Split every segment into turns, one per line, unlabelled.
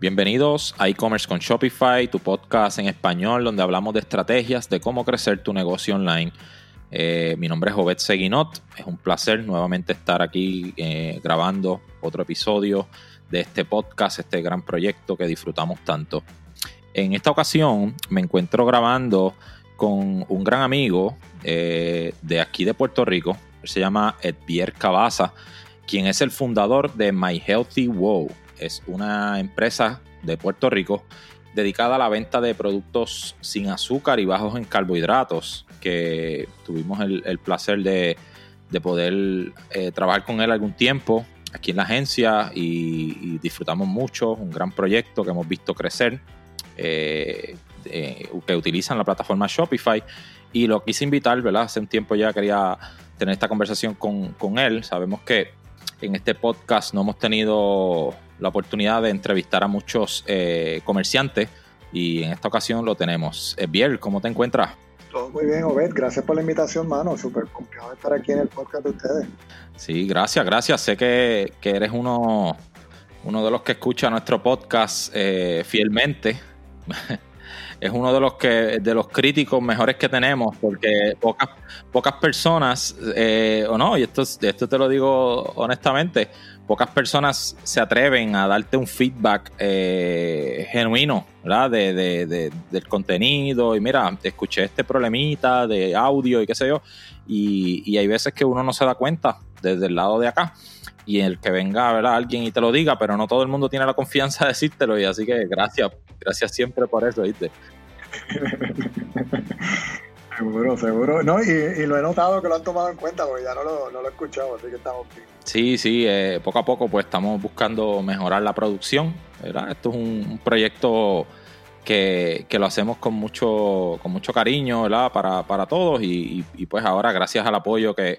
Bienvenidos a e-commerce con Shopify, tu podcast en español donde hablamos de estrategias de cómo crecer tu negocio online. Eh, mi nombre es Obed Seguinot, es un placer nuevamente estar aquí eh, grabando otro episodio de este podcast, este gran proyecto que disfrutamos tanto. En esta ocasión me encuentro grabando con un gran amigo eh, de aquí de Puerto Rico, se llama Edvier Cabaza, quien es el fundador de My Healthy Wow es una empresa de Puerto Rico dedicada a la venta de productos sin azúcar y bajos en carbohidratos, que tuvimos el, placer de, poder eh, trabajar con él algún tiempo aquí en la agencia y, disfrutamos mucho, un gran proyecto que hemos visto crecer, eh, que utilizan la plataforma Shopify y lo quise invitar, ¿verdad? Hace un tiempo ya quería tener esta conversación con, con él, sabemos que en este podcast no hemos tenido la oportunidad de entrevistar a muchos eh, comerciantes y en esta ocasión lo tenemos. Eh, Biel, ¿cómo te encuentras?
Todo muy bien, Obed. Gracias por la invitación, mano. Súper confiado de estar aquí en el podcast de ustedes.
Sí, gracias, gracias. Sé que, eres uno, uno de los que escucha nuestro podcast eh, fielmente. es uno de los que de los críticos mejores que tenemos porque pocas pocas personas o no y esto esto te lo digo honestamente pocas personas se atreven a darte un feedback eh, genuino, ¿verdad? De, del contenido. Y mira, escuché este problemita de audio y qué sé yo. Y, hay veces que uno no se da cuenta desde el lado de acá. Y el que venga, ¿verdad? Alguien y te lo diga, pero no todo el mundo tiene la confianza de decírtelo. Y así que gracias, gracias siempre por eso, ¿viste?
Seguro, seguro. No, y, lo he notado que lo han tomado en cuenta porque ya no lo, no lo he escuchado, así que estamos bien.
Sí, sí, eh, poco a poco pues estamos buscando mejorar la producción. ¿verdad? Esto es un, proyecto que, lo hacemos con mucho, con mucho cariño ¿verdad? Para, para todos y, pues ahora gracias al apoyo que,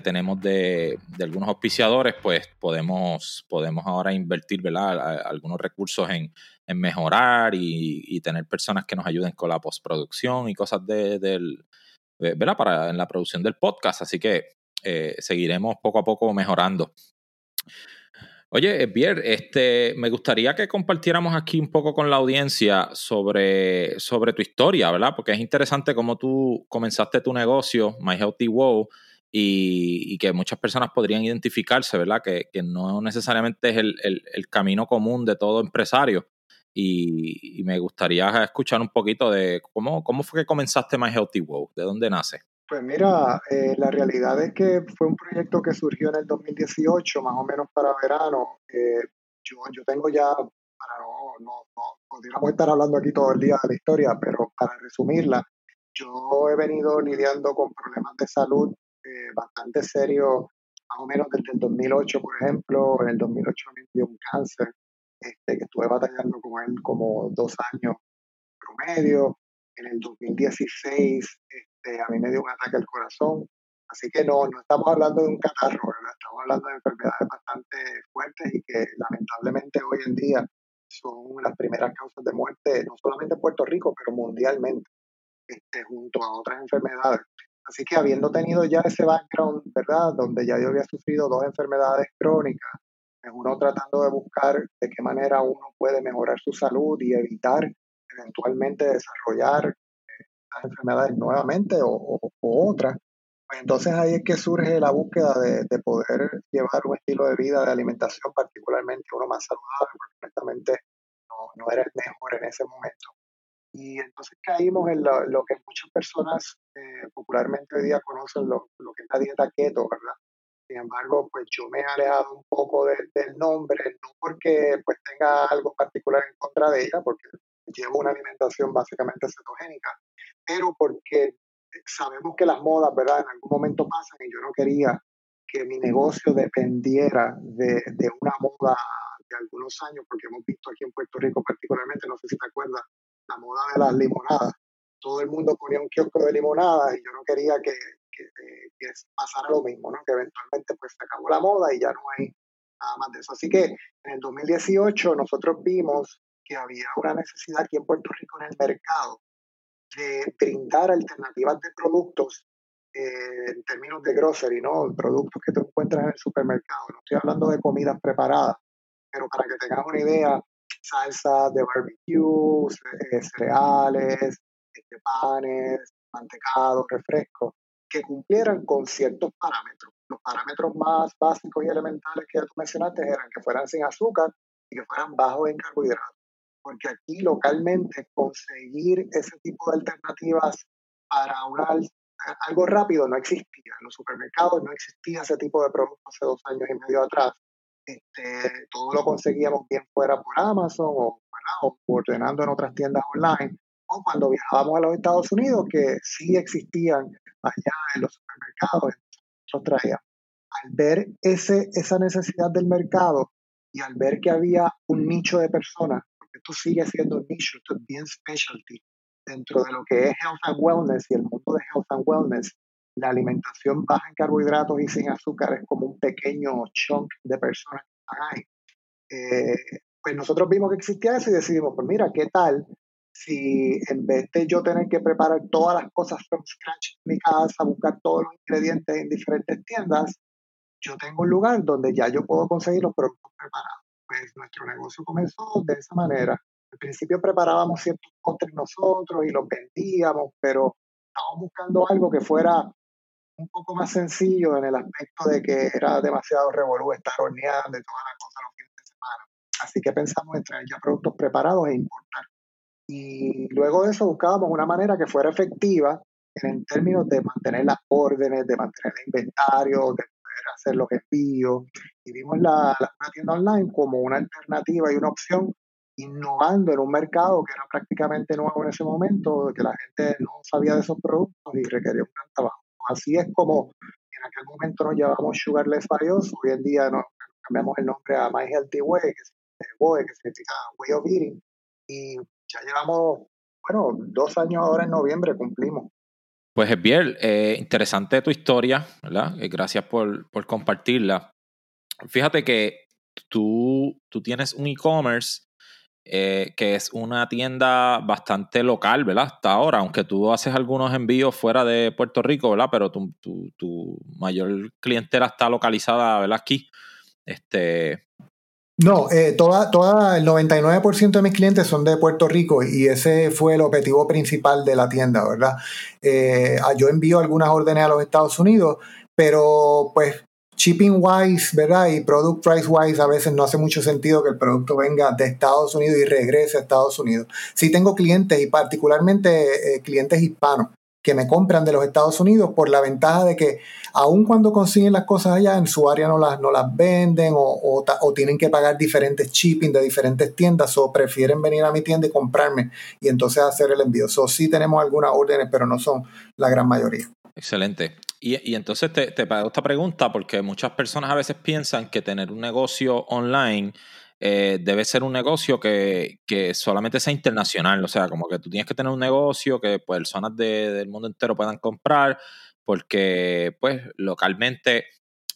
tenemos de, algunos auspiciadores pues podemos, podemos ahora invertir ¿verdad? algunos recursos en, mejorar y, tener personas que nos ayuden con la postproducción y cosas de, del, ¿verdad? Para en la producción del podcast. Así que eh, seguiremos poco a poco mejorando. Oye, Bier, este, me gustaría que compartiéramos aquí un poco con la audiencia sobre, sobre tu historia, ¿verdad? Porque es interesante cómo tú comenzaste tu negocio, My Healthy Wow, y, que muchas personas podrían identificarse, ¿verdad? Que, no necesariamente es el, camino común de todo empresario. Y, y, me gustaría escuchar un poquito de cómo, cómo fue que comenzaste My Healthy Wow, de dónde nace.
Pues mira, eh, la realidad es que fue un proyecto que surgió en el 2018, más o menos para verano. Eh, yo, yo tengo ya, para no, no, no, podríamos estar hablando aquí todo el día de la historia, pero para resumirla, yo he venido lidiando con problemas de salud eh, bastante serios, más o menos desde el 2008, por ejemplo. En el 2008 me dio un cáncer, este, que estuve batallando con él como dos años promedio. En el 2016 este, a mí me dio un ataque al corazón. Así que no, no estamos hablando de un catarro, estamos hablando de enfermedades bastante fuertes y que lamentablemente hoy en día son las primeras causas de muerte, no solamente en Puerto Rico, pero mundialmente, este, junto a otras enfermedades. Así que habiendo tenido ya ese background, ¿verdad? Donde ya yo había sufrido dos enfermedades crónicas, uno tratando de buscar de qué manera uno puede mejorar su salud y evitar eventualmente desarrollar enfermedades nuevamente o, otras. Pues entonces ahí es que surge la búsqueda de, poder llevar un estilo de vida de alimentación, particularmente uno más saludable, porque honestamente no, era el mejor en ese momento. Y entonces caímos en lo, que muchas personas eh, popularmente hoy día conocen, lo, que es la dieta keto, ¿verdad? Sin embargo, pues yo me he alejado un poco del nombre, no porque pues tenga algo particular en contra de ella, porque llevo una alimentación básicamente cetogénica, pero porque sabemos que las modas, ¿verdad? En algún momento pasan y yo no quería que mi negocio dependiera de, de una moda de algunos años, porque hemos visto aquí en Puerto Rico particularmente, no sé si te acuerdas, la moda de las limonadas. Todo el mundo ponía un kiosco de limonadas y yo no quería que, que, que, pasara lo mismo, ¿no? Que eventualmente pues se acabó la moda y ya no hay nada más de eso. Así que en el 2018 nosotros vimos que había una necesidad aquí en Puerto Rico en el mercado de brindar alternativas de productos eh, en términos de grocery, ¿no? Productos que te encuentras en el supermercado. No estoy hablando de comidas preparadas, pero para que tengas una idea, salsa de barbecue, eh, cereales, este, panes, mantecados, refrescos, que cumplieran con ciertos parámetros. Los parámetros más básicos y elementales que tú mencionaste eran que fueran sin azúcar y que fueran bajos en carbohidratos. Porque aquí localmente conseguir ese tipo de alternativas para una, algo rápido no existía. En los supermercados no existía ese tipo de productos hace dos años y medio atrás. Este, todo lo conseguíamos bien fuera por Amazon o, o ordenando en otras tiendas online o cuando viajábamos a los Estados Unidos, que sí existían allá en los supermercados, nosotros traíamos. Al ver ese, esa necesidad del mercado y al ver que había un nicho de personas, porque esto sigue siendo nicho, esto es bien specialty, dentro de lo que es health and wellness y el mundo de health and wellness, la alimentación baja en carbohidratos y sin azúcar es como un pequeño chunk de personas que están ahí. Eh, pues nosotros vimos que existía eso y decidimos, pues mira, ¿qué tal si en vez de yo tener que preparar todas las cosas from scratch en mi casa, buscar todos los ingredientes en diferentes tiendas, yo tengo un lugar donde ya yo puedo conseguir los productos preparados. Pues nuestro negocio comenzó de esa manera. Al principio preparábamos ciertos postres nosotros y los vendíamos, pero estábamos buscando algo que fuera un poco más sencillo en el aspecto de que era demasiado revolú estar horneando y todas las cosas los fines de semana. Así que pensamos en traer ya productos preparados e importar. Y luego de eso buscábamos una manera que fuera efectiva en términos de mantener las órdenes, de mantener el inventario, de poder hacer los envíos. Y vimos la, la tienda online como una alternativa y una opción innovando en un mercado que era prácticamente nuevo en ese momento, que la gente no sabía de esos productos y requería un gran trabajo. Así es como en aquel momento nos llamamos Sugarless Bios, hoy en día nos cambiamos el nombre a My Healthy Way, que, significa Way of Eating, y ya llevamos, bueno, dos años ahora en noviembre cumplimos.
Pues Esbiel, eh, interesante tu historia, ¿verdad? Eh, gracias por, por, compartirla. Fíjate que tú, tú tienes un e-commerce eh, que es una tienda bastante local, ¿verdad? Hasta ahora, aunque tú haces algunos envíos fuera de Puerto Rico, ¿verdad? Pero tu, tu, mayor clientela está localizada, ¿verdad? Aquí. Este,
no, eh, toda, toda, el 99% de mis clientes son de Puerto Rico y ese fue el objetivo principal de la tienda, ¿verdad? Eh, ah, yo envío algunas órdenes a los Estados Unidos, pero pues shipping wise, ¿verdad? Y product price wise a veces no hace mucho sentido que el producto venga de Estados Unidos y regrese a Estados Unidos. Sí tengo clientes y particularmente eh, clientes hispanos que me compran de los Estados Unidos por la ventaja de que aun cuando consiguen las cosas allá, en su área no las, no las venden o, o, tienen que pagar diferentes shipping de diferentes tiendas o prefieren venir a mi tienda y comprarme y entonces hacer el envío. So, sí tenemos algunas órdenes, pero no son la gran mayoría.
Excelente. Y, entonces te, te esta pregunta porque muchas personas a veces piensan que tener un negocio online eh, debe ser un negocio que, solamente sea internacional, o sea, como que tú tienes que tener un negocio que personas del mundo entero puedan comprar, porque pues localmente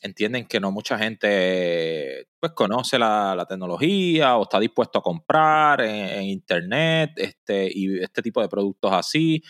entienden que no mucha gente pues conoce la, tecnología o está dispuesto a comprar en, internet este, y este tipo de productos así.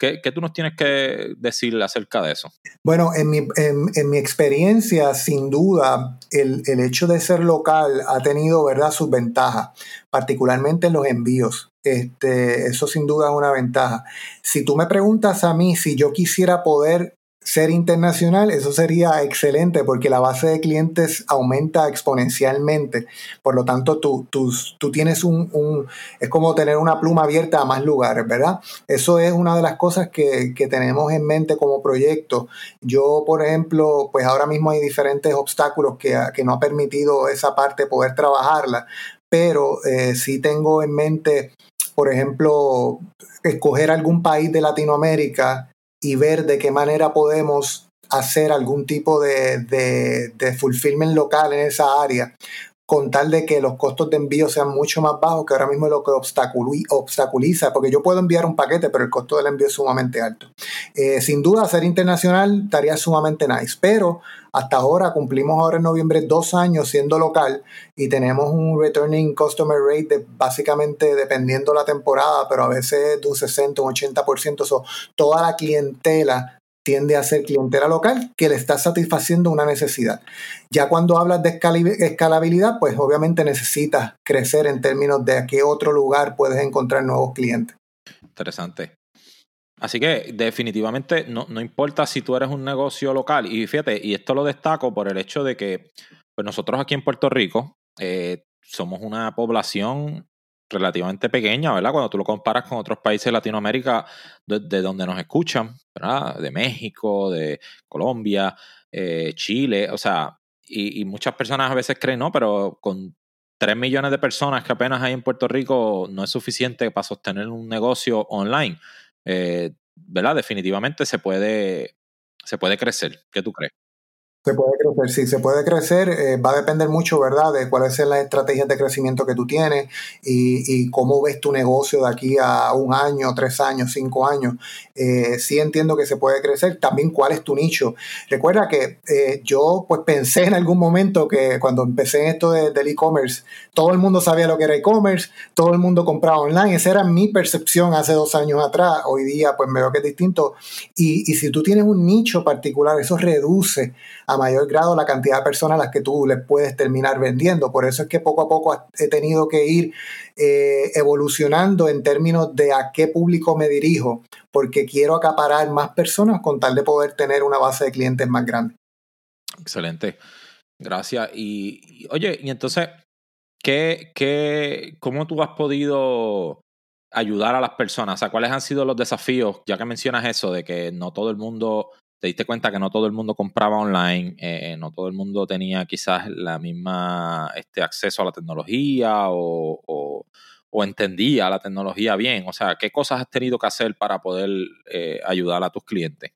¿Qué, tú nos tienes que decir acerca de eso?
Bueno, en mi, en, mi experiencia, sin duda, el, el, hecho de ser local ha tenido ¿verdad? sus ventajas, particularmente en los envíos. Este, eso sin duda es una ventaja. Si tú me preguntas a mí si yo quisiera poder ser internacional, eso sería excelente porque la base de clientes aumenta exponencialmente. Por lo tanto, tú, tienes un, es como tener una pluma abierta a más lugares, ¿verdad? Eso es una de las cosas que, tenemos en mente como proyecto. Yo, por ejemplo, pues ahora mismo hay diferentes obstáculos que, que no ha permitido esa parte poder trabajarla, pero eh, sí tengo en mente, por ejemplo, escoger algún país de Latinoamérica y ver de qué manera podemos hacer algún tipo de, de, de fulfillment local en esa área con tal de que los costos de envío sean mucho más bajos, que ahora mismo es lo que obstaculiza, porque yo puedo enviar un paquete, pero el costo del envío es sumamente alto. Eh, sin duda, ser internacional estaría sumamente nice, pero hasta ahora cumplimos ahora en noviembre dos años siendo local y tenemos un returning customer rate de básicamente dependiendo la temporada, pero a veces de un 60, un 80%. So, toda la clientela tiende a ser clientela local que le está satisfaciendo una necesidad. Ya cuando hablas de escalabilidad, pues obviamente necesitas crecer en términos de a qué otro lugar puedes encontrar nuevos clientes.
Interesante. Así que definitivamente no, importa si tú eres un negocio local. Y fíjate, y esto lo destaco por el hecho de que pues nosotros aquí en Puerto Rico eh, somos una población relativamente pequeña, ¿verdad? Cuando tú lo comparas con otros países de Latinoamérica de, donde nos escuchan, ¿verdad? De México, de Colombia, eh, Chile, o sea, y, muchas personas a veces creen, no, pero con 3 millones de personas que apenas hay en Puerto Rico no es suficiente para sostener un negocio online. Eh, ¿Verdad? Definitivamente se puede, se puede crecer. ¿Qué tú crees?
Se puede crecer, sí, se puede crecer. Eh, va a depender mucho, ¿verdad?, de cuáles son las estrategias de crecimiento que tú tienes y, cómo ves tu negocio de aquí a un año, tres años, cinco años. Eh, sí entiendo que se puede crecer. También cuál es tu nicho. Recuerda que eh, yo pues pensé en algún momento que cuando empecé en esto del e-commerce, todo el mundo sabía lo que era e-commerce, todo el mundo compraba online. Esa era mi percepción hace dos años atrás. Hoy día pues me veo que es distinto. Y, y si tú tienes un nicho particular, eso reduce a mayor grado la cantidad de personas a las que tú les puedes terminar vendiendo. Por eso es que poco a poco he tenido que ir eh, evolucionando en términos de a qué público me dirijo, porque quiero acaparar más personas con tal de poder tener una base de clientes más grande.
Excelente. Gracias. Y, oye, y entonces, ¿qué, qué, ¿cómo tú has podido ayudar a las personas? O sea, ¿cuáles han sido los desafíos? Ya que mencionas eso de que no todo el mundo te diste cuenta que no todo el mundo compraba online, eh, no todo el mundo tenía quizás la misma este, acceso a la tecnología o, entendía la tecnología bien. O sea, ¿qué cosas has tenido que hacer para poder eh, ayudar a tus clientes?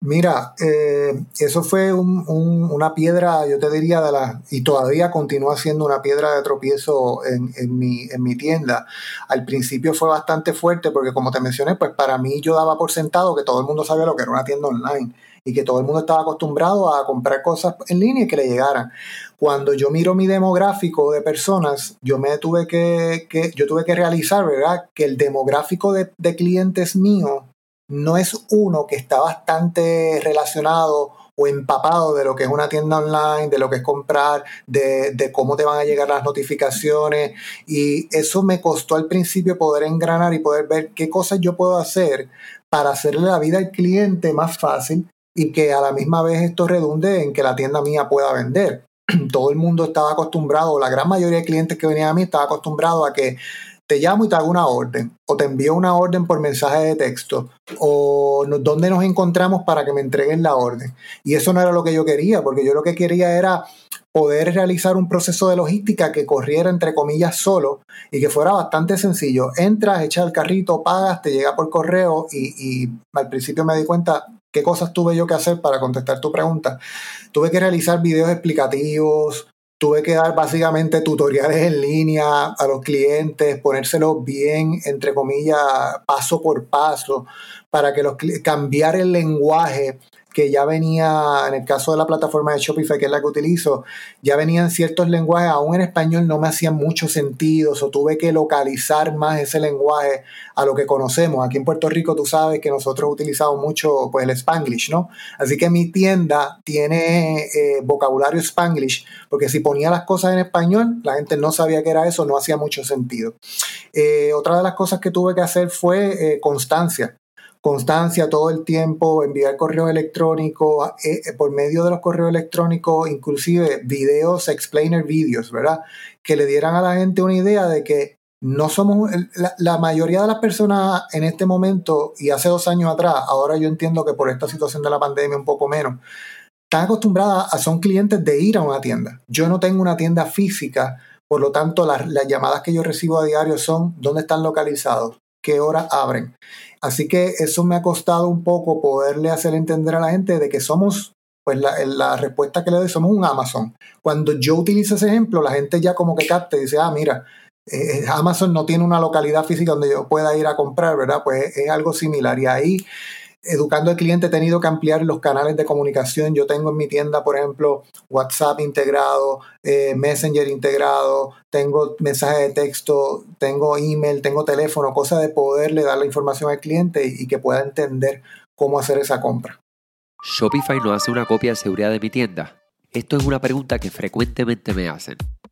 Mira, eh, eso fue una piedra, yo te diría, de y todavía continúa siendo una piedra de tropiezo en, mi, en mi tienda. Al principio fue bastante fuerte porque, como te mencioné, pues para mí yo daba por sentado que todo el mundo sabía lo que era una tienda online y que todo el mundo estaba acostumbrado a comprar cosas en línea y que le llegaran. Cuando yo miro mi demográfico de personas, yo me tuve que, yo tuve que realizar, ¿verdad? Que el demográfico de, de clientes míos no es uno que está bastante relacionado o empapado de lo que es una tienda online, de lo que es comprar, de, cómo te van a llegar las notificaciones. Y eso me costó al principio poder engranar y poder ver qué cosas yo puedo hacer para hacerle la vida al cliente más fácil y que a la misma vez esto redunde en que la tienda mía pueda vender. Todo el mundo estaba acostumbrado, la gran mayoría de clientes que venían a mí estaba acostumbrado a que te llamo y te hago una orden, o te envío una orden por mensaje de texto, o dónde nos encontramos para que me entreguen la orden. Y eso no era lo que yo quería, porque yo lo que quería era poder realizar un proceso de logística que corriera entre comillas solo y que fuera bastante sencillo. Entras, echas el carrito, pagas, te llega por correo y, y al principio me di cuenta qué cosas tuve yo que hacer para contestar tu pregunta. Tuve que realizar videos explicativos, tuve que dar básicamente tutoriales en línea a los clientes, ponérselos bien, entre comillas, paso por paso, para que los cambiar el lenguaje que ya venía, en el caso de la plataforma de Shopify, que es la que utilizo, ya venían ciertos lenguajes, aún en español no me hacían mucho sentido, o tuve que localizar más ese lenguaje a lo que conocemos. Aquí en Puerto Rico tú sabes que nosotros utilizamos mucho pues, el Spanglish, ¿no? Así que mi tienda tiene eh, vocabulario Spanglish, porque si ponía las cosas en español, la gente no sabía que era eso, no hacía mucho sentido. Eh, otra de las cosas que tuve que hacer fue eh, constancia constancia todo el tiempo, enviar correos electrónicos, eh, eh, por medio de los correos electrónicos, inclusive videos, explainer videos, ¿verdad? Que le dieran a la gente una idea de que no somos, la, mayoría de las personas en este momento y hace dos años atrás, ahora yo entiendo que por esta situación de la pandemia un poco menos, están acostumbradas a, son clientes de ir a una tienda. Yo no tengo una tienda física, por lo tanto las, las llamadas que yo recibo a diario son dónde están localizados, qué hora abren. Así que eso me ha costado un poco poderle hacer entender a la gente de que somos, pues la, la respuesta que le doy, somos un Amazon. Cuando yo utilizo ese ejemplo, la gente ya como que capta y dice, ah, mira, eh, Amazon no tiene una localidad física donde yo pueda ir a comprar, ¿verdad? Pues es algo similar. Y ahí educando al cliente he tenido que ampliar los canales de comunicación. Yo tengo en mi tienda, por ejemplo, WhatsApp integrado, eh, Messenger integrado, tengo mensaje de texto, tengo email, tengo teléfono, cosa de poderle dar la información al cliente y, que pueda entender cómo hacer esa compra.
¿Shopify no hace una copia de seguridad de mi tienda? Esto es una pregunta que frecuentemente me hacen.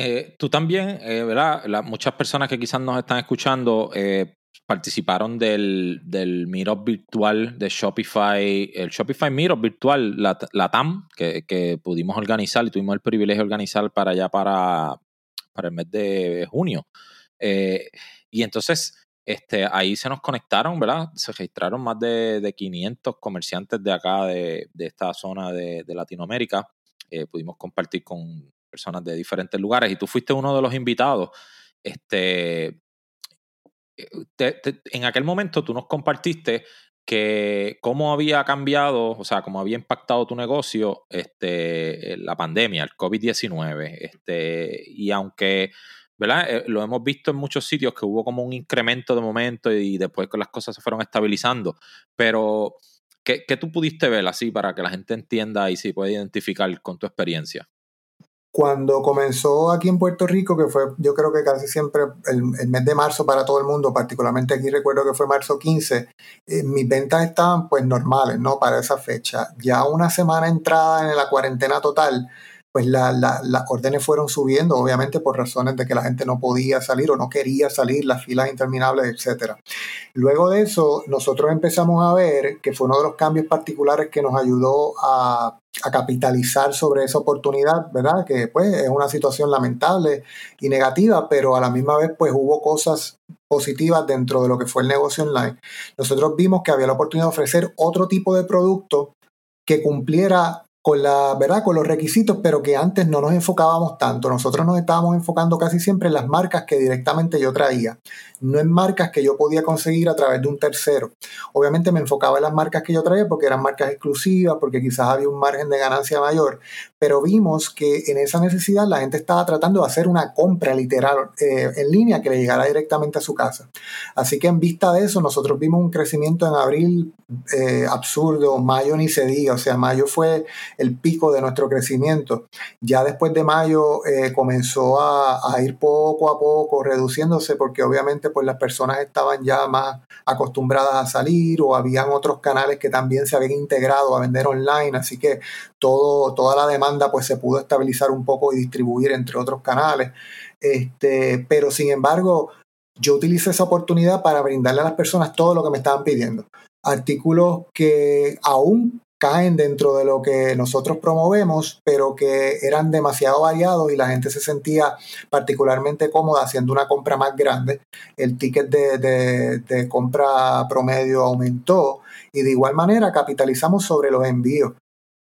Eh, tú también, eh, ¿verdad? muchas personas que quizás nos están escuchando eh, participaron del, del virtual de Shopify, el Shopify Meetup virtual, la, TAM, que, pudimos organizar y tuvimos el privilegio de organizar para allá para, para el mes de junio. y entonces, este, ahí se nos conectaron, ¿verdad? Se registraron más de, de 500 comerciantes de acá, de, de esta zona de, de Latinoamérica. pudimos compartir con personas de diferentes lugares y tú fuiste uno de los invitados. Este, en aquel momento tú nos compartiste que cómo había cambiado, o sea, cómo había impactado tu negocio este, la pandemia, el COVID-19. Este, y aunque, ¿verdad? Eh, lo hemos visto en muchos sitios que hubo como un incremento de momento y después que las cosas se fueron estabilizando, pero ¿qué, ¿qué, tú pudiste ver así para que la gente entienda y se pueda identificar con tu experiencia?
Cuando comenzó aquí en Puerto Rico, que fue yo creo que casi siempre el, mes de marzo para todo el mundo, particularmente aquí recuerdo que fue marzo 15, eh, mis ventas estaban pues normales, ¿no? Para esa fecha. Ya una semana entrada en la cuarentena total, pues las órdenes fueron subiendo, obviamente por razones de que la gente no podía salir o no quería salir, las filas interminables, etc. Luego de eso, nosotros empezamos a ver que fue uno de los cambios particulares que nos ayudó a, capitalizar sobre esa oportunidad, ¿verdad? Que pues es una situación lamentable y negativa, pero a la misma vez pues hubo cosas positivas dentro de lo que fue el negocio online. Nosotros vimos que había la oportunidad de ofrecer otro tipo de producto que cumpliera con, la, ¿verdad? con los requisitos, pero que antes no nos enfocábamos tanto. Nosotros nos estábamos enfocando casi siempre en las marcas que directamente yo traía, no en marcas que yo podía conseguir a través de un tercero. Obviamente me enfocaba en las marcas que yo traía porque eran marcas exclusivas, porque quizás había un margen de ganancia mayor, pero vimos que en esa necesidad la gente estaba tratando de hacer una compra literal eh, en línea que le llegara directamente a su casa. Así que en vista de eso, nosotros vimos un crecimiento en abril eh, absurdo, mayo ni se diga, o sea, mayo fue el pico de nuestro crecimiento. Ya después de mayo eh, comenzó a, ir poco a poco reduciéndose porque obviamente pues las personas estaban ya más acostumbradas a salir o habían otros canales que también se habían integrado a vender online, así que todo, toda la demanda pues se pudo estabilizar un poco y distribuir entre otros canales. Este, pero sin embargo, yo utilicé esa oportunidad para brindarle a las personas todo lo que me estaban pidiendo. Artículos que aún caen dentro de lo que nosotros promovemos, pero que eran demasiado variados y la gente se sentía particularmente cómoda haciendo una compra más grande. El ticket de, de compra promedio aumentó y de igual manera capitalizamos sobre los envíos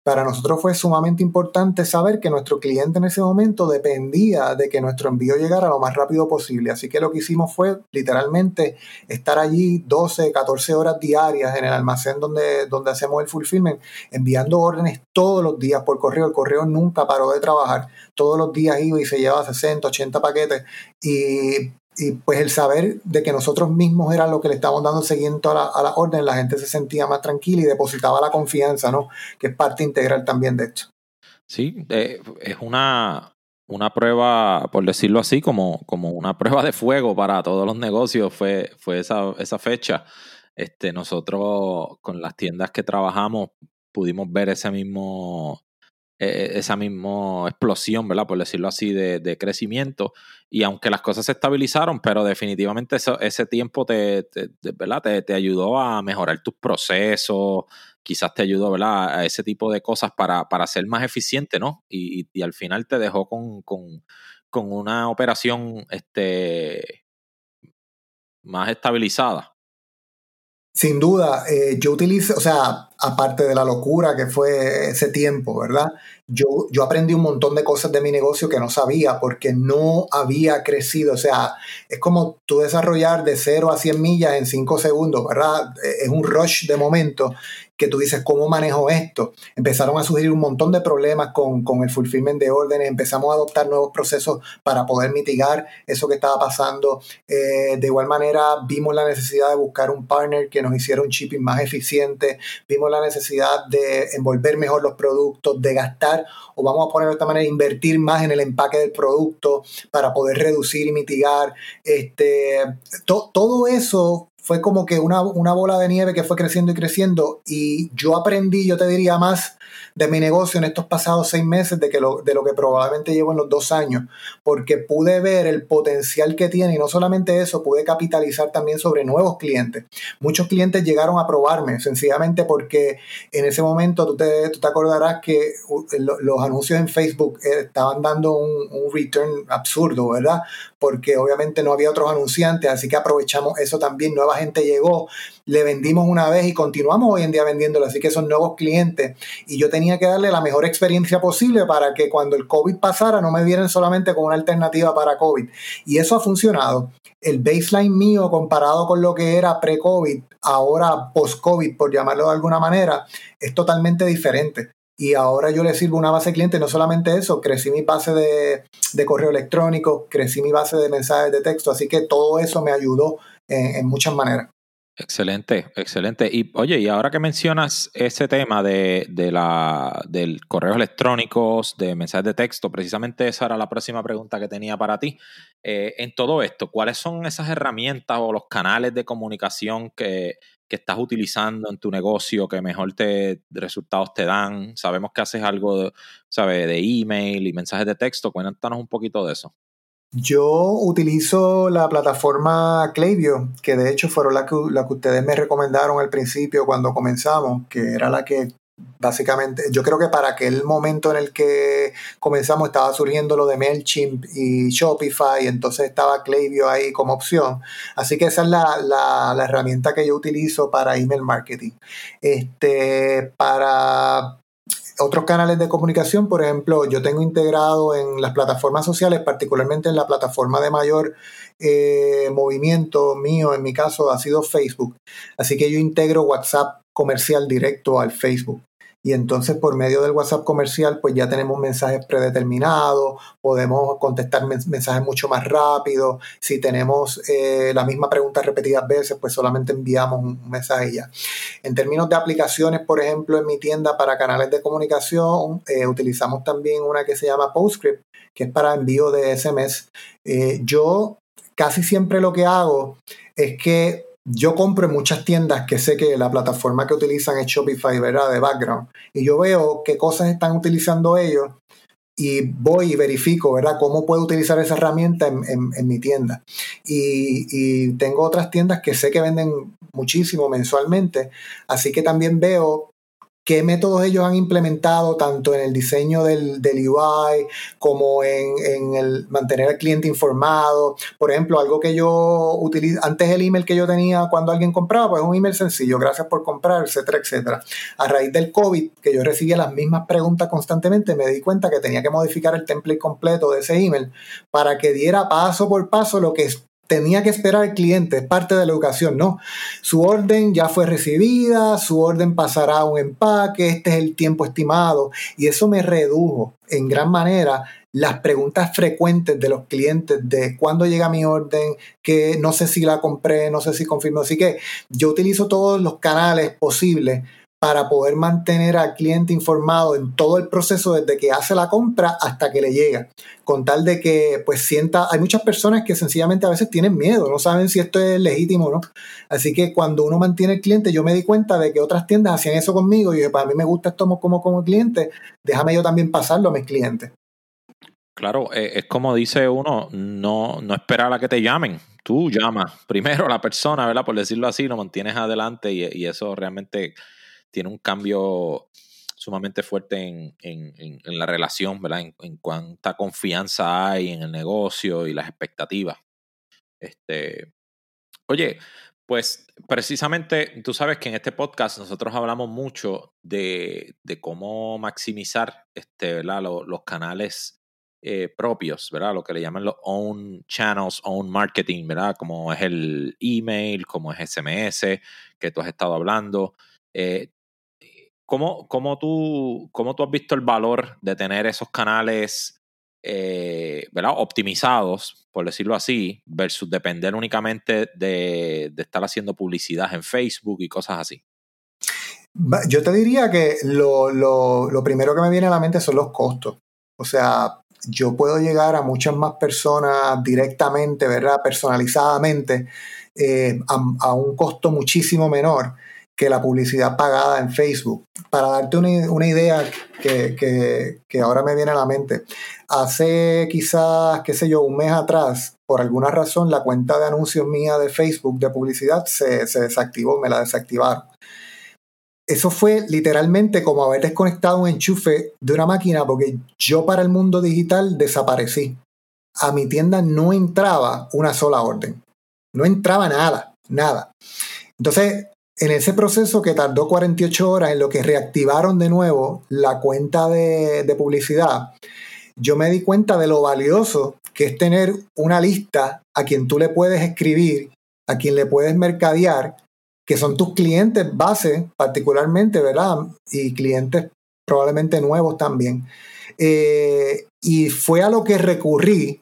para nosotros fue sumamente importante saber que nuestro cliente en ese momento dependía de que nuestro envío llegara lo más rápido posible. Así que lo que hicimos fue literalmente estar allí 12, 14 horas diarias en el almacén donde, donde hacemos el fulfillment, enviando órdenes todos los días por correo. El correo nunca paró de trabajar. Todos los días iba y se llevaba 60, 80 paquetes. Y y pues el saber de que nosotros mismos era lo que le estábamos dando seguimiento a la, a la orden, la gente se sentía más tranquila y depositaba la confianza, ¿no? Que es parte integral también de esto.
Sí, eh, es una, una prueba, por decirlo así, como, como una prueba de fuego para todos los negocios, fue, fue esa, esa fecha. Este, nosotros con las tiendas que trabajamos pudimos ver ese mismo, eh, esa misma explosión, ¿verdad? Por decirlo así, de, crecimiento. Y aunque las cosas se estabilizaron, pero definitivamente ese tiempo te, ¿verdad? Te, ayudó a mejorar tus procesos, quizás te ayudó, ¿verdad? A ese tipo de cosas para, para ser más eficiente, ¿no? Y, al final te dejó con una operación este, más estabilizada.
Sin duda, eh, yo utilizo, o sea, aparte de la locura que fue ese tiempo, ¿verdad? Yo, yo aprendí un montón de cosas de mi negocio que no sabía porque no había crecido. O sea, es como tú desarrollar de 0 a 100 millas en 5 segundos, ¿verdad? Es un rush de momento que tú dices, ¿cómo manejo esto? Empezaron a surgir un montón de problemas con, con, el fulfillment de órdenes, empezamos a adoptar nuevos procesos para poder mitigar eso que estaba pasando. Eh, de igual manera, vimos la necesidad de buscar un partner que nos hiciera un shipping más eficiente, vimos la necesidad de envolver mejor los productos, de gastar, o vamos a poner de esta manera, invertir más en el empaque del producto para poder reducir y mitigar. Este, todo eso fue como que una, una, bola de nieve que fue creciendo y creciendo y yo aprendí, yo te diría más de mi negocio en estos pasados seis meses de, que lo, de lo que probablemente llevo en los dos años, porque pude ver el potencial que tiene y no solamente eso, pude capitalizar también sobre nuevos clientes. Muchos clientes llegaron a probarme, sencillamente porque en ese momento tú te, tú te acordarás que los anuncios en Facebook eh, estaban dando un, return absurdo, ¿verdad? Porque obviamente no había otros anunciantes, así que aprovechamos eso también, nueva llegó, le vendimos una vez y continuamos hoy en día vendiéndolo, así que son nuevos clientes y yo tenía que darle la mejor experiencia posible para que cuando el COVID pasara no me vieran solamente como una alternativa para COVID. Y eso ha funcionado. El baseline mío comparado con lo que era pre-COVID, ahora post-COVID, por llamarlo de alguna manera, es totalmente diferente. Y ahora yo le sirvo una base de clientes, no solamente eso, crecí mi base de, de correo electrónico, crecí mi base de mensajes de texto, así que todo eso me ayudó en muchas maneras.
Excelente, excelente. Y oye, y ahora que mencionas ese tema de, de la, del correo electrónicos, de mensajes de texto, precisamente esa era la próxima pregunta que tenía para ti. Eh, en todo esto, ¿cuáles son esas herramientas o los canales de comunicación que, que estás utilizando en tu negocio que mejor te resultados te dan? Sabemos que haces algo, ¿sabe? De email y mensajes de texto. Cuéntanos un poquito de eso.
Yo utilizo la plataforma Klaviyo, que de hecho fueron la que, ustedes me recomendaron al principio cuando comenzamos, que era la que básicamente, yo creo que para aquel momento en el que comenzamos estaba surgiendo lo de MailChimp y Shopify, entonces estaba Klaviyo ahí como opción. Así que esa es la, la herramienta que yo utilizo para email marketing. Este, para otros canales de comunicación, por ejemplo, yo tengo integrado en las plataformas sociales, particularmente en la plataforma de mayor eh, movimiento mío, en mi caso ha sido Facebook. Así que yo integro WhatsApp comercial directo al Facebook y entonces por medio del WhatsApp comercial pues ya tenemos mensajes predeterminados, podemos contestar mensajes mucho más rápido, si tenemos eh, la misma pregunta repetidas veces pues solamente enviamos un mensaje ya. En términos de aplicaciones, por ejemplo, en mi tienda para canales de comunicación eh, utilizamos también una que se llama PostScript, que es para envío de SMS. Eh, yo casi siempre lo que hago es que yo compro en muchas tiendas que sé que la plataforma que utilizan es Shopify, ¿verdad? De background. Y yo veo qué cosas están utilizando ellos y voy y verifico, ¿verdad? Cómo puedo utilizar esa herramienta en, mi tienda. Y, y, tengo otras tiendas que sé que venden muchísimo mensualmente, así que también veo qué métodos ellos han implementado tanto en el diseño del, del UI como en, el mantener al cliente informado. Por ejemplo, algo que yo utilizo, antes el email que yo tenía cuando alguien compraba, pues un email sencillo, gracias por comprar, etcétera, etcétera. A raíz del COVID, que yo recibía las mismas preguntas constantemente, me di cuenta que tenía que modificar el template completo de ese email para que diera paso por paso lo que tenía que esperar al cliente, es parte de la educación, no. Su orden ya fue recibida, su orden pasará a un empaque, este es el tiempo estimado y eso me redujo en gran manera las preguntas frecuentes de los clientes de cuándo llega mi orden, que no sé si la compré, no sé si confirmo. Así que yo utilizo todos los canales posibles para poder mantener al cliente informado en todo el proceso desde que hace la compra hasta que le llega. Con tal de que pues sienta, hay muchas personas que sencillamente a veces tienen miedo, no saben si esto es legítimo o no. Así que cuando uno mantiene el cliente, yo me di cuenta de que otras tiendas hacían eso conmigo y dije, para mí me gusta esto como, como cliente, déjame yo también pasarlo a mis clientes.
Claro, eh, es como dice uno, no, no esperar a que te llamen. Tú llamas primero a la persona, ¿verdad? Por decirlo así, lo mantienes adelante y, y eso realmente tiene un cambio sumamente fuerte en, la relación, ¿verdad? En, cuánta confianza hay en el negocio y las expectativas. Este, oye, pues precisamente tú sabes que en este podcast nosotros hablamos mucho de, cómo maximizar este, ¿verdad? Los, canales eh, propios, ¿verdad? Lo que le llaman los own channels, own marketing, ¿verdad? Como es el email, como es SMS, que tú has estado hablando. Eh, ¿Cómo, cómo, tú, ¿Cómo tú has visto el valor de tener esos canales eh, ¿verdad? optimizados, por decirlo así, versus depender únicamente de, estar haciendo publicidad en Facebook y cosas así?
Yo te diría que lo, primero que me viene a la mente son los costos. O sea, yo puedo llegar a muchas más personas directamente, ¿verdad? Personalizadamente, eh, a, un costo muchísimo menor que la publicidad pagada en Facebook. Para darte una, idea que, ahora me viene a la mente, hace quizás, qué sé yo, un mes atrás, por alguna razón, la cuenta de anuncios mía de Facebook de publicidad se, se desactivó, me la desactivaron. Eso fue literalmente como haber desconectado un enchufe de una máquina porque yo para el mundo digital desaparecí. A mi tienda no entraba una sola orden. No entraba nada, nada. Entonces, en ese proceso que tardó 48 horas en lo que reactivaron de nuevo la cuenta de, publicidad, yo me di cuenta de lo valioso que es tener una lista a quien tú le puedes escribir, a quien le puedes mercadear, que son tus clientes base particularmente, ¿verdad? Y clientes probablemente nuevos también. Eh, y fue a lo que recurrí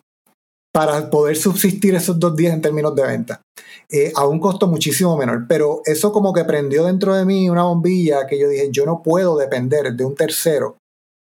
para poder subsistir esos dos días en términos de venta. Eh, a un costo muchísimo menor. Pero eso como que prendió dentro de mí una bombilla que yo dije, yo no puedo depender de un tercero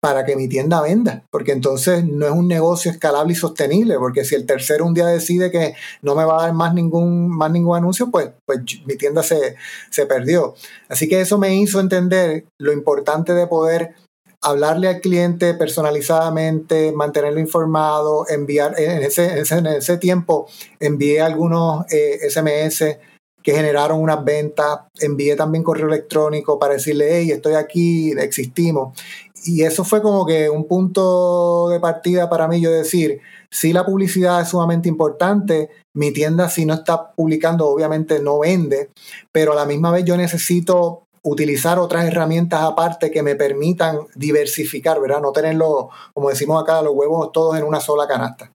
para que mi tienda venda, porque entonces no es un negocio escalable y sostenible, porque si el tercero un día decide que no me va a dar más ningún, más ningún anuncio, pues, pues mi tienda se, se perdió. Así que eso me hizo entender lo importante de poder hablarle al cliente personalizadamente, mantenerlo informado, enviar, en ese, tiempo envié algunos SMS eh, que generaron unas ventas, envié también correo electrónico para decirle, hey, estoy aquí, existimos. Y eso fue como que un punto de partida para mí, yo decir, si la publicidad es sumamente importante, mi tienda si no está publicando, obviamente no vende, pero a la misma vez yo necesito utilizar otras herramientas aparte que me permitan diversificar, ¿verdad? No tenerlo, como decimos acá, los huevos todos en una sola canasta.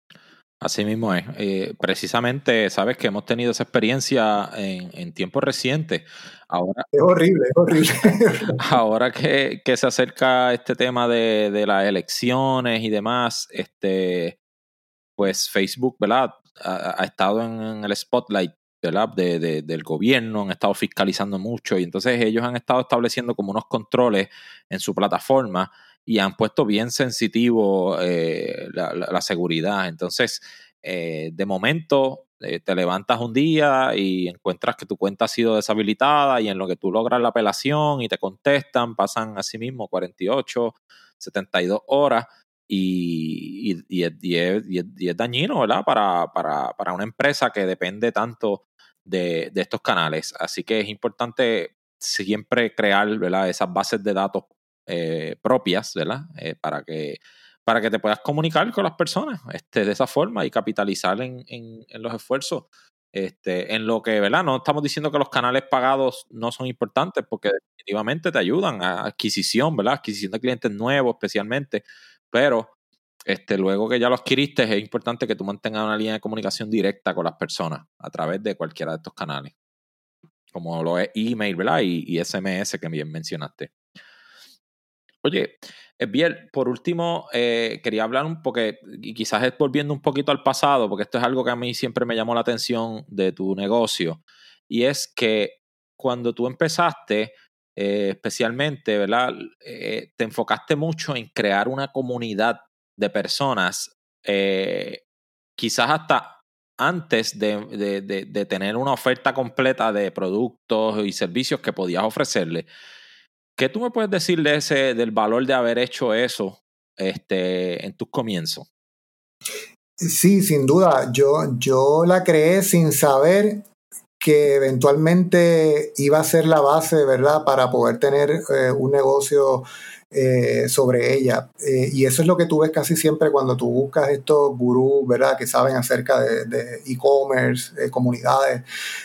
Así mismo es. Eh, precisamente, sabes que hemos tenido esa experiencia en, tiempos recientes. Ahora,
es horrible, es horrible.
ahora que, se acerca este tema de, las elecciones y demás, este, pues Facebook, ¿verdad? Ha, estado en, el spotlight de, del gobierno, han estado fiscalizando mucho y entonces ellos han estado estableciendo como unos controles en su plataforma y han puesto bien sensitivo eh, la, seguridad. Entonces, eh, de momento, eh, te levantas un día y encuentras que tu cuenta ha sido deshabilitada y en lo que tú logras la apelación y te contestan, pasan así mismo 48, 72 horas y, y, es, dañino, ¿verdad? Para, para, para, una empresa que depende tanto de, estos canales. Así que es importante siempre crear, ¿verdad? Esas bases de datos eh, propias, ¿verdad? Eh, para que para que te puedas comunicar con las personas este, de esa forma y capitalizar en, en, los esfuerzos. Este, en lo que, ¿verdad? No estamos diciendo que los canales pagados no son importantes porque definitivamente te ayudan a adquisición, ¿verdad? Adquisición de clientes nuevos especialmente, pero este, luego que ya lo adquiriste, es importante que tú mantengas una línea de comunicación directa con las personas a través de cualquiera de estos canales, como lo es email, ¿verdad? Y, SMS que bien mencionaste. Oye, eh, bien, por último, eh, quería hablar un poco, y quizás es volviendo un poquito al pasado, porque esto es algo que a mí siempre me llamó la atención de tu negocio, y es que cuando tú empezaste, eh, especialmente, ¿verdad? te enfocaste mucho en crear una comunidad de personas, eh, quizás hasta antes de, tener una oferta completa de productos y servicios que podías ofrecerle. ¿Qué tú me puedes decir de ese, del valor de haber hecho eso este, en tus comienzos?
Sí, sin duda. Yo, yo la creé sin saber que eventualmente iba a ser la base, ¿verdad?, para poder tener eh, un negocio eh, sobre ella. Eh, y eso es lo que tú ves casi siempre cuando tú buscas estos gurús, ¿verdad?, que saben acerca de e-commerce, de comunidades.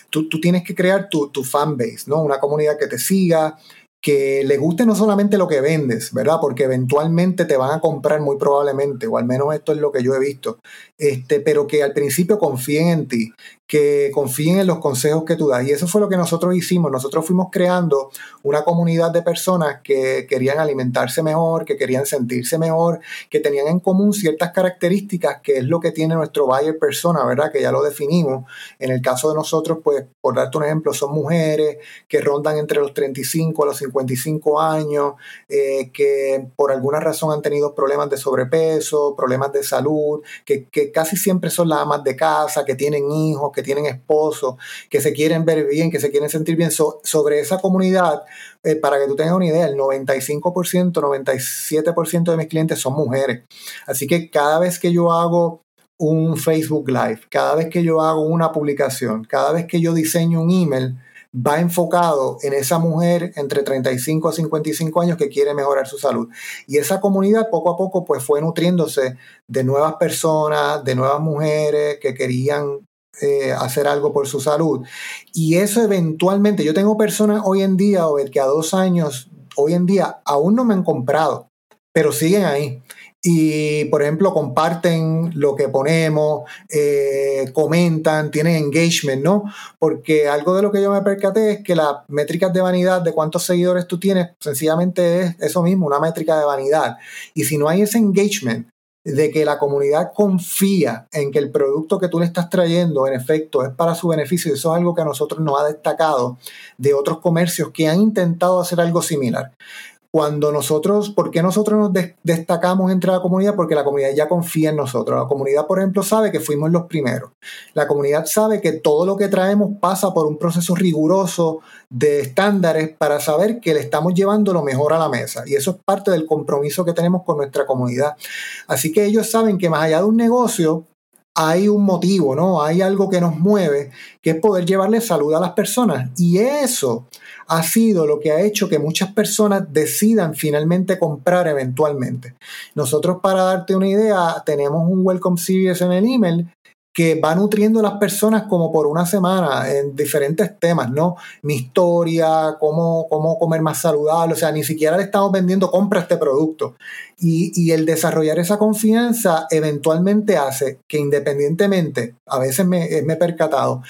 Tú, tienes que crear tu, tu fanbase, ¿no? Una comunidad que te siga, que le guste no solamente lo que vendes, ¿verdad? Porque eventualmente te van a comprar muy probablemente, o al menos esto es lo que yo he visto, este, pero que al principio confíen en ti, que confíen en los consejos que tú das. Y eso fue lo que nosotros hicimos. Nosotros fuimos creando una comunidad de personas que querían alimentarse mejor, que querían sentirse mejor, que tenían en común ciertas características, que es lo que tiene nuestro buyer persona, ¿verdad? Que ya lo definimos. En el caso de nosotros, pues, por darte un ejemplo, son mujeres que rondan entre los 35 a los 55 años, eh, que por alguna razón han tenido problemas de sobrepeso, problemas de salud, que, casi siempre son las amas de casa, que tienen hijos, que tienen esposos, que se quieren ver bien, que se quieren sentir bien. sobre esa comunidad, eh, para que tú tengas una idea, el 95%, 97% de mis clientes son mujeres. Así que cada vez que yo hago un Facebook Live, cada vez que yo hago una publicación, cada vez que yo diseño un email, va enfocado en esa mujer entre 35 a 55 años que quiere mejorar su salud. Y esa comunidad poco a poco pues fue nutriéndose de nuevas personas, de nuevas mujeres que querían eh, hacer algo por su salud. Y eso eventualmente, yo tengo personas hoy en día, o que a dos años, hoy en día, aún no me han comprado, pero siguen ahí. Y, por ejemplo, comparten lo que ponemos, eh, comentan, tienen engagement, ¿no? Porque algo de lo que yo me percaté es que las métricas de vanidad de cuántos seguidores tú tienes, sencillamente es eso mismo, una métrica de vanidad. Y si no hay ese engagement, de que la comunidad confía en que el producto que tú le estás trayendo, en efecto, es para su beneficio. Eso es algo que a nosotros nos ha destacado de otros comercios que han intentado hacer algo similar cuando nosotros, ¿por qué nosotros nos destacamos entre la comunidad? Porque la comunidad ya confía en nosotros. La comunidad, por ejemplo, sabe que fuimos los primeros. La comunidad sabe que todo lo que traemos pasa por un proceso riguroso de estándares para saber que le estamos llevando lo mejor a la mesa. Y eso es parte del compromiso que tenemos con nuestra comunidad. Así que ellos saben que más allá de un negocio, hay un motivo, ¿no? Hay algo que nos mueve, que es poder llevarle salud a las personas. Y eso ha sido lo que ha hecho que muchas personas decidan finalmente comprar eventualmente. Nosotros, para darte una idea, tenemos un Welcome Series en el email que va nutriendo a las personas como por una semana en diferentes temas, ¿no? Mi historia, cómo, cómo comer más saludable, o sea, ni siquiera le estamos vendiendo, compra este producto. Y, el desarrollar esa confianza eventualmente hace que independientemente, a veces me, me he percatado,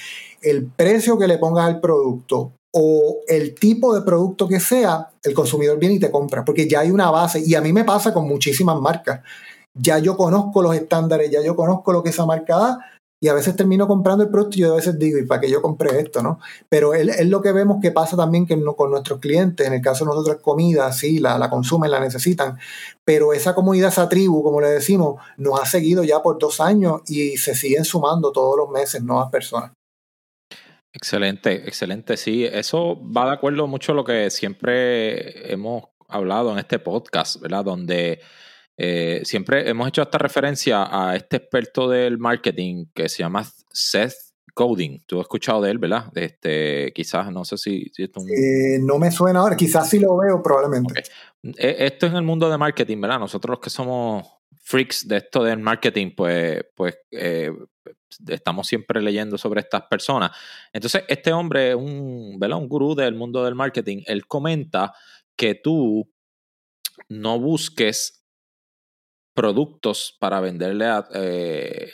el precio que le pongas al producto o el tipo de producto que sea, el consumidor viene y te compra, porque ya hay una base, y a mí me pasa con muchísimas marcas. Ya yo conozco los estándares, ya yo conozco lo que esa marca da, y a veces termino comprando el producto y yo a veces digo, ¿y para qué yo compré esto? ¿no? Pero es, lo que vemos que pasa también que con nuestros clientes, en el caso de nosotros comida, sí, la, la consumen, la necesitan, pero esa comunidad, esa tribu, como le decimos, nos ha seguido ya por dos años y se siguen sumando todos los meses nuevas personas.
Excelente, excelente. Sí, eso va de acuerdo mucho a lo que siempre hemos hablado en este podcast, ¿verdad? Donde eh, siempre hemos hecho esta referencia a este experto del marketing que se llama Seth Godin. Tú has escuchado de él, ¿verdad? Este, quizás, no sé si,
eh, no me suena ahora, quizás sí lo veo probablemente.
E, esto es en el mundo de marketing, ¿verdad? Nosotros los que somos freaks de esto del marketing, pues, pues eh, estamos siempre leyendo sobre estas personas. Entonces, este hombre, un, un gurú del mundo del marketing, él comenta que tú no busques productos para venderle a... Eh,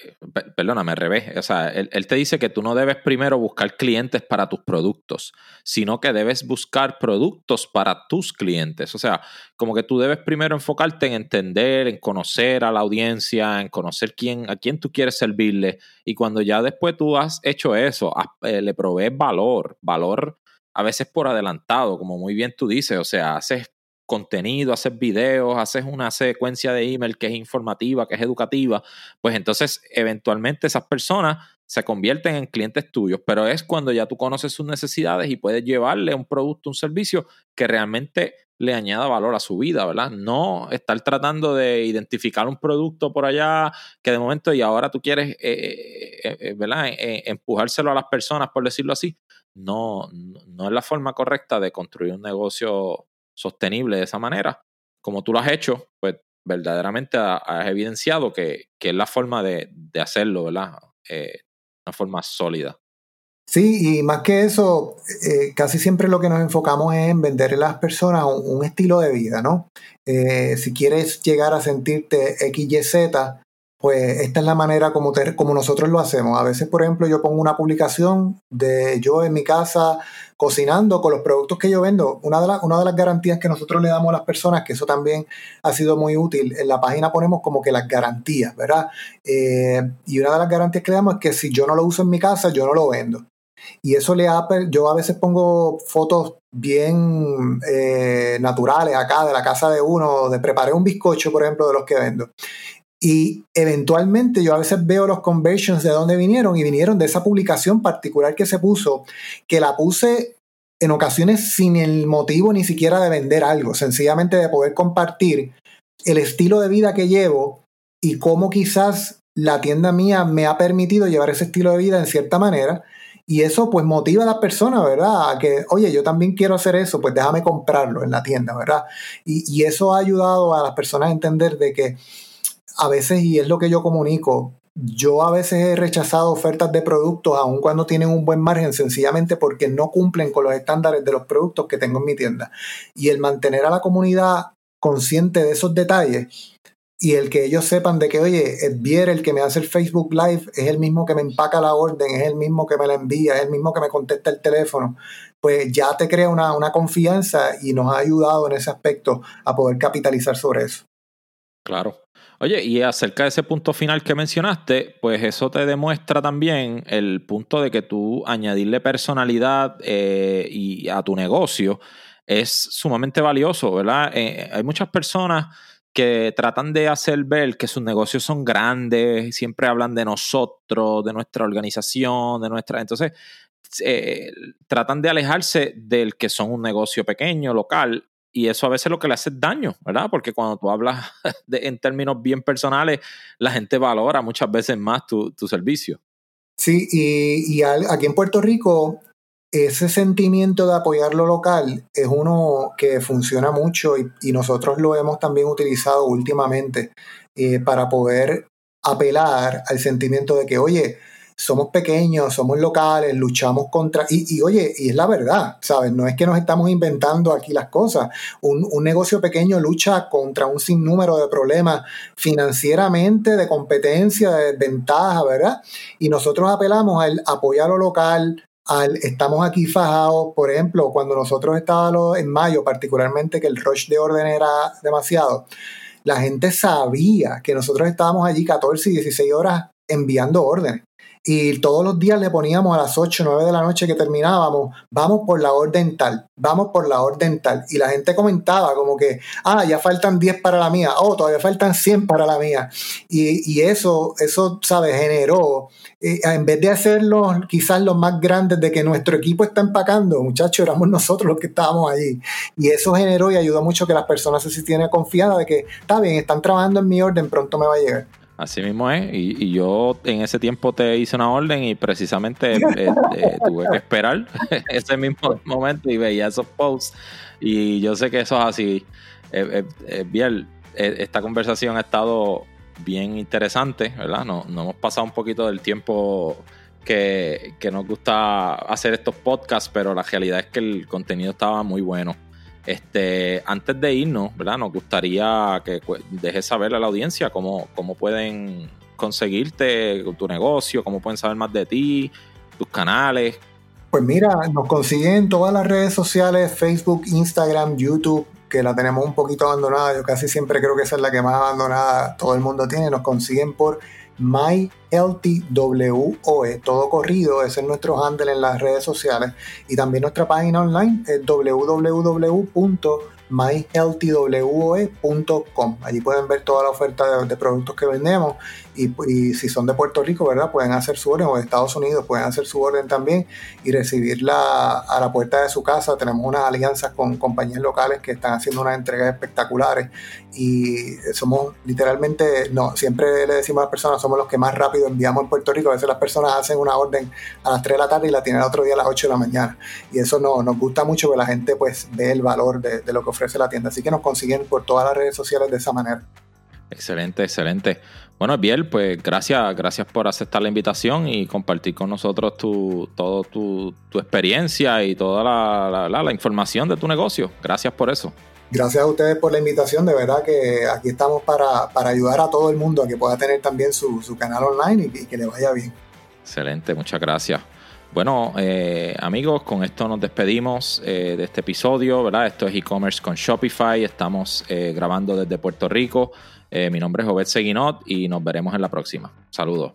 perdóname, al revés. O sea, él, te dice que tú no debes primero buscar clientes para tus productos, sino que debes buscar productos para tus clientes. O sea, como que tú debes primero enfocarte en entender, en conocer a la audiencia, en conocer quién, a quién tú quieres servirle. Y cuando ya después tú has hecho eso, eh, le provees valor, valor a veces por adelantado, como muy bien tú dices. O sea, haces contenido, haces videos, haces una secuencia de email que es informativa, que es educativa, pues entonces eventualmente esas personas se convierten en clientes tuyos, pero es cuando ya tú conoces sus necesidades y puedes llevarle un producto, un servicio que realmente le añada valor a su vida, ¿verdad? No estar tratando de identificar un producto por allá que de momento y ahora tú quieres, eh, eh, eh, ¿verdad? empujárselo a las personas, por decirlo así. No, no es la forma correcta de construir un negocio sostenible de esa manera, como tú lo has hecho, pues verdaderamente has evidenciado que, es la forma de, hacerlo, ¿verdad? Eh, una forma sólida.
Sí, y más que eso, eh, casi siempre lo que nos enfocamos es en venderle a las personas un, estilo de vida, ¿no? Eh, si quieres llegar a sentirte XYZ, pues esta es la manera como, como nosotros lo hacemos. A veces, por ejemplo, yo pongo una publicación de yo en mi casa cocinando con los productos que yo vendo. Una de, una de las garantías que nosotros le damos a las personas, que eso también ha sido muy útil, en la página ponemos como que las garantías, ¿verdad? Eh, y una de las garantías que le damos es que si yo no lo uso en mi casa, yo no lo vendo. Y eso le ha, yo a veces pongo fotos bien eh, naturales acá de la casa de uno, de preparé un bizcocho, por ejemplo, de los que vendo. Y eventualmente yo a veces veo los conversions de dónde vinieron y vinieron de esa publicación particular que se puso, que la puse en ocasiones sin el motivo ni siquiera de vender algo, sencillamente de poder compartir el estilo de vida que llevo y cómo quizás la tienda mía me ha permitido llevar ese estilo de vida en cierta manera. Y eso pues motiva a las personas, ¿verdad? A que, oye, yo también quiero hacer eso, pues déjame comprarlo en la tienda, ¿verdad? Y, y eso ha ayudado a las personas a entender de que a veces, y es lo que yo comunico, yo a veces he rechazado ofertas de productos aun cuando tienen un buen margen, sencillamente porque no cumplen con los estándares de los productos que tengo en mi tienda. Y el mantener a la comunidad consciente de esos detalles y el que ellos sepan de que, oye, Vier, el que me hace el Facebook Live, es el mismo que me empaca la orden, es el mismo que me la envía, es el mismo que me contesta el teléfono, pues ya te crea una, una confianza y nos ha ayudado en ese aspecto a poder capitalizar sobre eso.
Claro. Oye, y acerca de ese punto final que mencionaste, pues eso te demuestra también el punto de que tú añadirle personalidad eh, y a tu negocio es sumamente valioso, ¿verdad? Eh, hay muchas personas que tratan de hacer ver que sus negocios son grandes, siempre hablan de nosotros, de nuestra organización, de nuestra... Entonces, eh, tratan de alejarse del que son un negocio pequeño, local, y eso a veces lo que le hace daño, ¿verdad? Porque cuando tú hablas en términos bien personales, la gente valora muchas veces más tu, servicio.
Sí, y, aquí en Puerto Rico, ese sentimiento de apoyar lo local es uno que funciona mucho y, nosotros lo hemos también utilizado últimamente eh, para poder apelar al sentimiento de que, oye, somos pequeños, somos locales, luchamos contra... Y, oye, y es la verdad, ¿sabes? No es que nos estamos inventando aquí las cosas. Un, un, negocio pequeño lucha contra un sinnúmero de problemas financieramente, de competencia, de desventaja, ¿verdad? Y nosotros apelamos al apoyar a lo local, al, estamos aquí fajados, por ejemplo, cuando nosotros estábamos en mayo, particularmente que el rush de orden era demasiado, la gente sabía que nosotros estábamos allí 14 y 16 horas enviando órdenes y todos los días le poníamos a las 8 o 9 de la noche que terminábamos, vamos por la orden tal, vamos por la orden tal. Y la gente comentaba como que, ah, ya faltan 10 para la mía, oh, todavía faltan 100 para la mía. Y, eso, eso, ¿sabes? Generó, eh, en vez de hacerlo quizás los más grandes de que nuestro equipo está empacando, muchachos, éramos nosotros los que estábamos allí. Y eso generó y ayudó mucho que las personas se sintieran confiadas de que, está bien, están trabajando en mi orden, pronto me va a llegar.
Así mismo es. Y, yo en ese tiempo te hice una orden y precisamente eh, eh, tuve que esperar ese mismo momento y veía esos posts. Y yo sé que eso es así. Eh, bien, esta conversación ha estado bien interesante, ¿verdad? Nos, no hemos pasado un poquito del tiempo que, que, nos gusta hacer estos podcasts, pero la realidad es que el contenido estaba muy bueno. Este, antes de irnos, ¿verdad? Nos gustaría que dejes saber a la audiencia cómo, cómo pueden conseguirte tu negocio, cómo pueden saber más de ti, tus canales.
Pues mira, nos consiguen todas las redes sociales, Facebook, Instagram, YouTube, que la tenemos un poquito abandonada. Yo casi siempre creo que esa es la que más abandonada todo el mundo tiene. Nos consiguen por MyLTWOE, todo corrido, ese es nuestro handle en las redes sociales. Y también nuestra página online es www.myhealthywoe.com. Allí pueden ver toda la oferta de, productos que vendemos y, si son de Puerto Rico, ¿verdad? Pueden hacer su orden o de Estados Unidos, pueden hacer su orden también y recibirla a la puerta de su casa. Tenemos unas alianzas con compañías locales que están haciendo unas entregas espectaculares y somos literalmente, no, siempre le decimos a las personas, somos los que más rápido enviamos en Puerto Rico. A veces las personas hacen una orden a las 3 de la tarde y la tienen el otro día a las 8 de la mañana. Y eso no, nos gusta mucho que la gente pues ve el valor de, de lo que ofrece la tienda. Así que nos consiguen por todas las redes sociales de esa manera.
Excelente, excelente. Bueno, Biel, pues gracias, gracias por aceptar la invitación y compartir con nosotros tu, todo tu, experiencia y toda la, información de tu negocio. Gracias por eso.
Gracias a ustedes por la invitación, de verdad que aquí estamos para, ayudar a todo el mundo a que pueda tener también su, canal online y, que le vaya bien.
Excelente, muchas gracias. Bueno, eh, amigos, con esto nos despedimos eh, de este episodio, ¿verdad? Esto es e-commerce con Shopify, estamos eh, grabando desde Puerto Rico. Eh, mi nombre es Obed Seguinot y nos veremos en la próxima. Saludos.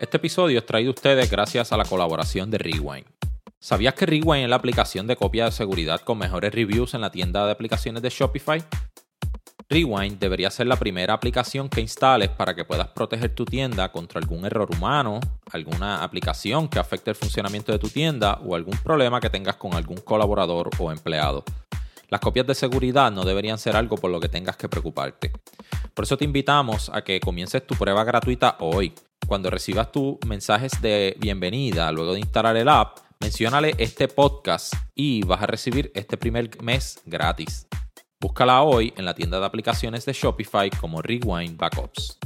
Este episodio es traído a ustedes gracias a la colaboración de Rewind. ¿Sabías que Rewind es la aplicación de copia de seguridad con mejores reviews en la tienda de aplicaciones de Shopify? Rewind debería ser la primera aplicación que instales para que puedas proteger tu tienda contra algún error humano, alguna aplicación que afecte el funcionamiento de tu tienda o algún problema que tengas con algún colaborador o empleado. Las copias de seguridad no deberían ser algo por lo que tengas que preocuparte. Por eso te invitamos a que comiences tu prueba gratuita hoy. Cuando recibas tus mensajes de bienvenida luego de instalar el app, menciónale este podcast y vas a recibir este primer mes gratis. Búscala hoy en la tienda de aplicaciones de Shopify como Rewind Backups.